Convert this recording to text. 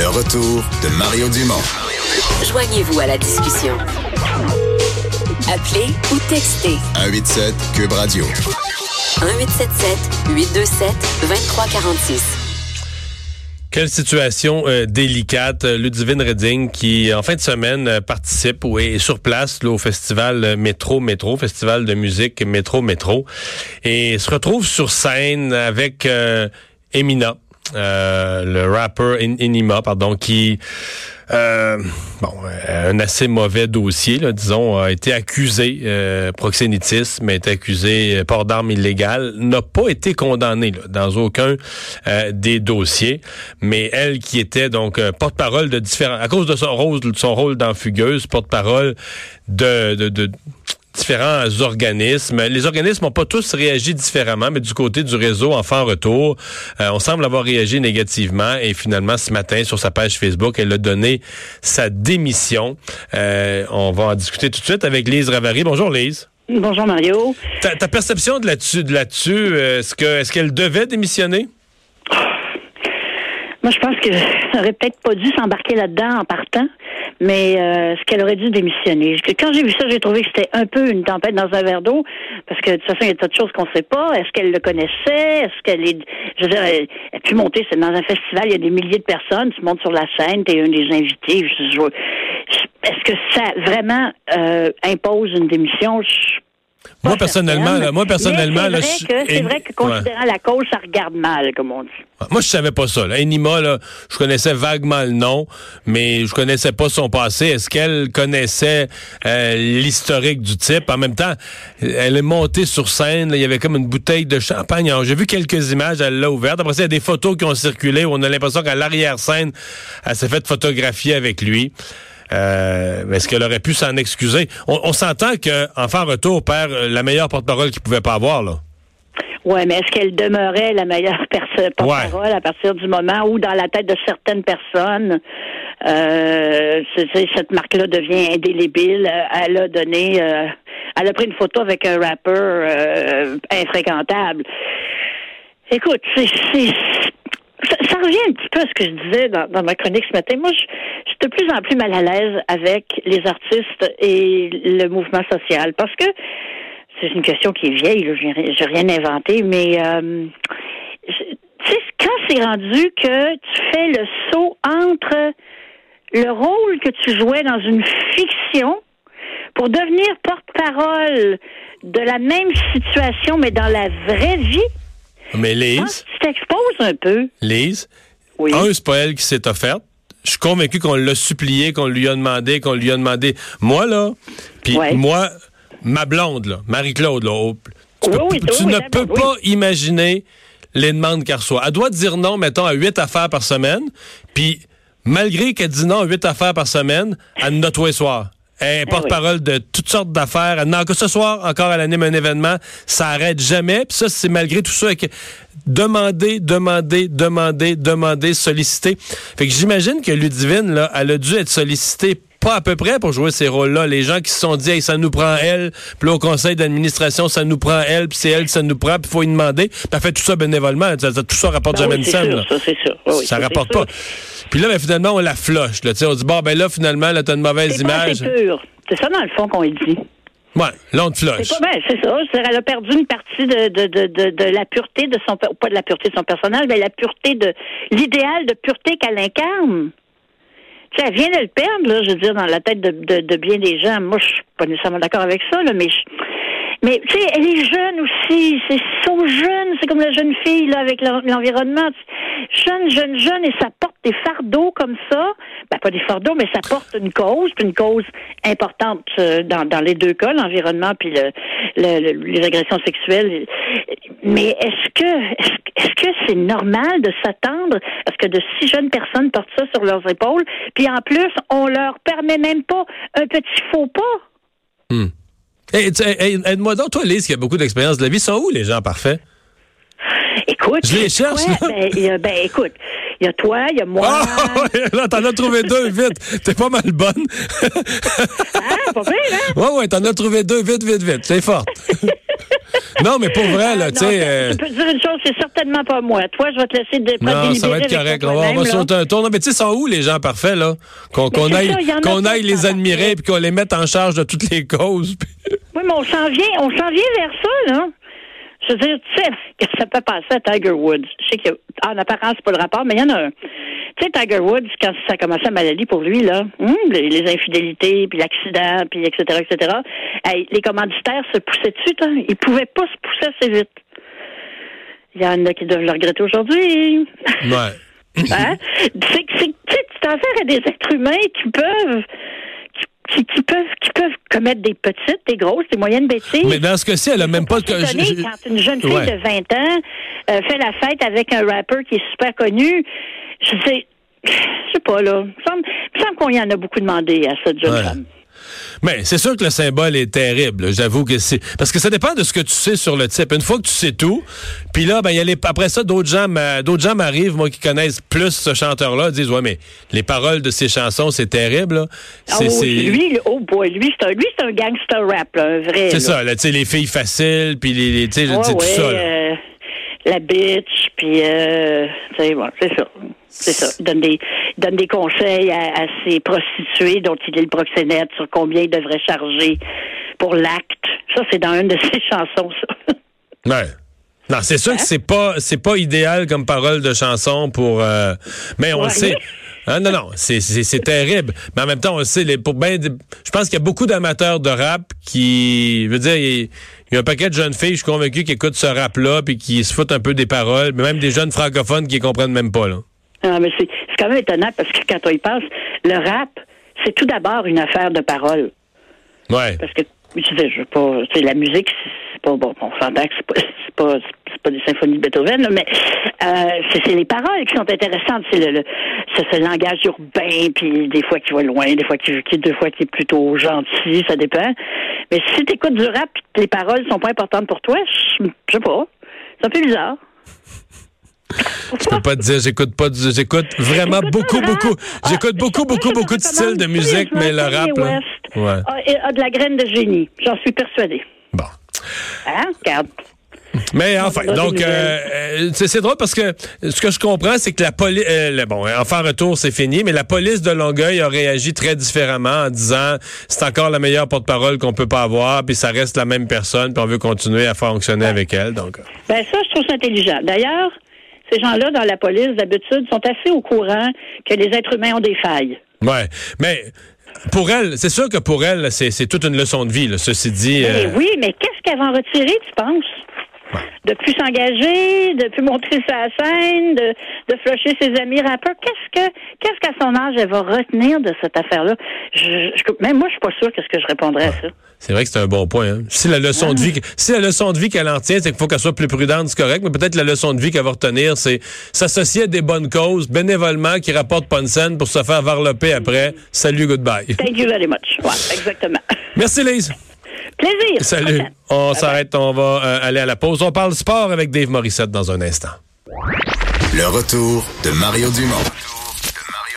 Le retour de Mario Dumont. Joignez-vous à la discussion. Appelez ou textez 187 Cube Radio. 1877 827 2346. Quelle situation euh, délicate. Ludivine Redding qui, en fin de semaine, euh, participe ou est sur place là, au festival euh, Métro Métro, festival de musique Métro Métro, et se retrouve sur scène avec Emina, le rapper Enima, pardon, qui euh, bon, un assez mauvais dossier, là, disons, a été accusé euh, proxénétisme, a été accusé euh, port d'armes illégales, n'a pas été condamné dans aucun euh, des dossiers, mais elle qui était donc porte-parole de différents, à cause de son rôle, son rôle dans Fugueuse, porte-parole de, de, de différents organismes. Les organismes n'ont pas tous réagi différemment, mais du côté du réseau Enfants Retour, euh, on semble avoir réagi négativement. Et finalement, ce matin, sur sa page Facebook, elle a donné sa démission. Euh, on va en discuter tout de suite avec Lise Ravary. Bonjour Lise. Bonjour Mario. Ta, perception de là-dessus, de là-dessus, euh, est-ce que est-ce qu'elle devait démissionner? Moi, je pense qu'elle n'aurait peut-être pas dû s'embarquer là-dedans en partant mais euh, ce qu'elle aurait dû démissionner. Quand j'ai vu ça, j'ai trouvé que c'était un peu une tempête dans un verre d'eau, parce que de toute façon, il y a tas de choses qu'on ne sait pas. Est-ce qu'elle le connaissait? Est-ce qu'elle est... Je veux dire, elle, a pu monter, c'est dans un festival, il y a des milliers de personnes, tu montes sur la scène, tu es un des invités. Est-ce que ça vraiment euh, impose une démission? Moi personnellement, moi personnellement, c'est vrai, que, considérant la cause, ça regarde mal, comme on dit. Moi, je savais pas ça. Là. Enima, là, je connaissais vaguement le nom, mais je connaissais pas son passé. Est-ce qu'elle connaissait euh, l'historique du type? En même temps, elle est montée sur scène. il y avait comme une bouteille de champagne. J'ai vu quelques images. Elle l'a ouverte. Après ça, il y a des photos qui ont circulé où on a l'impression qu'à l'arrière scène, elle s'est fait photographier avec lui. Euh, Est-ce qu'elle aurait pu s'en excuser? On, s'entend qu'Enfant Retour perd la meilleure porte-parole qu'il pouvait pas avoir, là. Oui, mais est-ce qu'elle demeurait la meilleure porte-parole à partir du moment où, dans la tête de certaines personnes, euh, cette marque-là devient indélébile? Elle a donné, euh, elle a pris une photo avec un rappeur euh, infréquentable. Écoute, c'est ça, revient un petit peu à ce que je disais dans, ma chronique ce matin. Moi, je, suis de plus en plus mal à l'aise avec les artistes et le mouvement social parce que c'est une question qui est vieille, je n'ai rien inventé, mais euh, tu sais, quand c'est rendu que tu fais le saut entre le rôle que tu jouais dans une fiction pour devenir porte-parole de la même situation, mais dans la vraie vie, mais Lise? Un peu. Lise? Oui. Un, c'est pas elle qui s'est offerte. Je suis convaincu qu'on l'a supplié, qu'on lui a demandé, qu'on lui a demandé. Moi, là, puis moi, ma blonde, là, Marie-Claude, là, tu, ne peux pas imaginer les demandes qu'elle reçoit. Elle doit dire non, mettons, à huit affaires par semaine, puis malgré qu'elle dit non à huit affaires par semaine, elle note tous les soirs. Elle eh porte-parole de toutes sortes d'affaires. Non, que ce soir, encore, elle anime un événement. Ça arrête jamais. Puis ça, c'est malgré tout ça. Que demander, demander, demander, demander, solliciter. Fait que j'imagine que Ludivine, là, elle a dû être sollicitée pas à peu près pour jouer ces rôles-là. Les gens qui se sont dit, hey, ça nous prend elle, puis là, au conseil d'administration, ça nous prend elle, puis c'est elle, ça nous prend, puis faut y demander. Puis elle fait tout ça bénévolement. tout ça rapporte ben jamais une scène. Ça, c'est sûr. Oui, ça rapporte pas. Puis là, ben, finalement, on la floche. Là, on dit, bon, ben là, finalement, là, t'as une mauvaise image. C'est ça, dans le fond, qu'on dit. Ouais, l'onde floche. C'est pas c'est ça. Elle a perdu une partie de, de, de, de, la pureté de son, pas de la pureté de son personnage, mais la pureté de, l'idéal de pureté qu'elle incarne. Tu sais, elle vient de le perdre, là, je veux dire, dans la tête de, de, de bien des gens. Moi, je suis pas nécessairement d'accord avec ça, là, mais mais tu sais, elle est jeune aussi. C'est so jeune. C'est comme la jeune fille là avec l'environnement. Jeune, jeune, jeune, et ça porte des fardeaux comme ça. Ben pas des fardeaux, mais ça porte une cause, une cause importante euh, dans, dans les deux cas, l'environnement puis le, les agressions sexuelles. Mais est-ce que est-ce que c'est normal de s'attendre à ce que de si jeunes personnes portent ça sur leurs épaules, puis en plus on leur permet même pas un petit faux pas? Hmm. Aide-moi donc, toi, Lise, qui a beaucoup d'expérience de la vie, sont où les gens parfaits? Écoute, je les cherche. Ben, ben, écoute, il y a toi, il y a moi. Ah, là, t'en as trouvé deux vite. T'es pas mal bonne. ah, pas pire, hein? Ouais, ouais, t'en as trouvé deux vite, vite, vite. C'est fort. non, mais pour vrai, là, Ah, tu sais. Je euh, peux te dire une chose, c'est certainement pas moi. Toi, je vais te laisser de Non, ça va être correct. On va, sauter un tour. Non, mais tu sais, sont où les gens parfaits, là? Qu'on c'est aille, ça, aille les admirer puis qu'on les mette en charge de toutes les causes. puis- Oui, mais on s'en vient, on s'en vient vers ça, là. Je veux dire, tu sais, que ça peut passer à Tiger Woods? Je sais qu'en apparence, c'est pas le rapport, mais il y en a un. Tu sais, Tiger Woods, quand ça a commencé à maladie pour lui, là, hum, les, les infidélités, puis l'accident, puis etc., etc., hey, les commanditaires se poussaient dessus, là. Ils pouvaient pas se pousser assez vite. Il y en a qui doivent le regretter aujourd'hui. Ouais. Hein? C'est que tu sais, tu t'en sers à des êtres humains qui peuvent qui, qui peuvent qui peuvent commettre des petites, des grosses, des moyennes bêtises. Mais dans ce cas-ci, elle a même pas s'étonner je- quand une jeune fille Ouais. de 20 ans euh, fait la fête avec un rappeur qui est super connu. Je sais, je sais pas là. Il me semble, qu'on y en a beaucoup demandé à cette jeune Ouais. femme. Mais c'est sûr que le symbole est terrible. J'avoue que c'est parce que ça dépend de ce que tu sais sur le type. Une fois que tu sais tout, puis là, ben il y a les... après ça, d'autres gens, d'autres gens m'arrivent, moi qui connaissent plus ce chanteur-là, disent ouais, mais les paroles de ses chansons, c'est terrible. là. C'est Oh, lui, oh boy, lui c'est un, lui c'est un gangster rap, là, un vrai. c'est ça, là, tu sais, les filles faciles, puis les, les- tu sais, Ouais, tout ça. là. euh, la bitch, puis euh, tu sais, bon, c'est ça. C'est ça. Il donne des, il donne des conseils à, à ses prostituées dont il est le proxénète sur combien ils devraient charger pour l'acte. Ça, c'est dans une de ses chansons, ça. Ouais. Non, c'est sûr Hein? que c'est pas c'est pas idéal comme parole de chanson pour euh, mais on le sait. Hein, non non, c'est terrible. Mais en même temps, on le sait les pour ben je pense qu'il y a beaucoup d'amateurs de rap qui je veux dire il il y a un paquet de jeunes filles, je suis convaincu qui écoutent ce rap là puis qui se foutent un peu des paroles, mais même des jeunes francophones qui comprennent même pas là. Non, mais c'est c'est quand même étonnant parce que quand on y pense, le rap, c'est tout d'abord une affaire de parole. Ouais. Parce que, je sais, je veux pas, sais, la musique, c'est pas, bon, on s'entend que c'est pas, c'est pas, c'est pas des symphonies de Beethoven, là, mais euh, c'est c'est les paroles qui sont intéressantes. C'est le, le c'est ce langage urbain, puis des fois qui va loin, des fois qui, qui des fois qui est plutôt gentil, ça dépend. Mais si tu écoutes du rap, les paroles sont pas importantes pour toi, je je sais pas, c'est un peu bizarre. Je peux pas te dire, j'écoute pas, du- j'écoute vraiment beaucoup, beaucoup. Ah, J'écoute beaucoup, beaucoup, beaucoup de styles de musique, mais le rap, là. Ouais. a, a de la graine de génie. J'en suis persuadée. Bon. Hein? Regarde. Mais enfin, donc euh, euh, c'est c'est drôle parce que ce que je comprends, c'est que la police, bon, enfin retour, c'est fini, mais la police de Longueuil a réagi très différemment en disant c'est encore la meilleure porte-parole qu'on peut pas avoir, puis ça reste la même personne, puis on veut continuer à fonctionner avec elle. Donc, euh, Ben ça, je trouve ça intelligent. D'ailleurs, ces gens-là dans la police, d'habitude, sont assez au courant que les êtres humains ont des failles. ouais, mais pour elle, c'est sûr que pour elle, c'est toute une leçon de vie. Là, ceci dit, euh, oui, mais qu'est-ce qu'elle va en retirer, tu penses? De plus s'engager, de plus montrer sa scène, de, de flusher ses amis rappeurs. Qu'est-ce que, qu'est-ce qu'à son âge elle va retenir de cette affaire-là? Je, je- même moi, je suis pas sûre qu'est-ce que je répondrais à ça. c'est vrai que c'est un bon point. hein. Si la leçon de vie, si la leçon de vie qu'elle en tient, c'est qu'il faut qu'elle soit plus prudente, c'est correct. Mais peut-être la leçon de vie qu'elle va retenir, c'est s'associer à des bonnes causes bénévolement qui rapportent pas une scène pour se faire varloper après. Salut, goodbye. Thank you very much. Ouais, exactement. Merci Lise. Plaisir. Salut. On s'arrête, on va euh, aller à la pause. On parle sport avec Dave Morissette dans un instant. Le retour de Mario Dumont.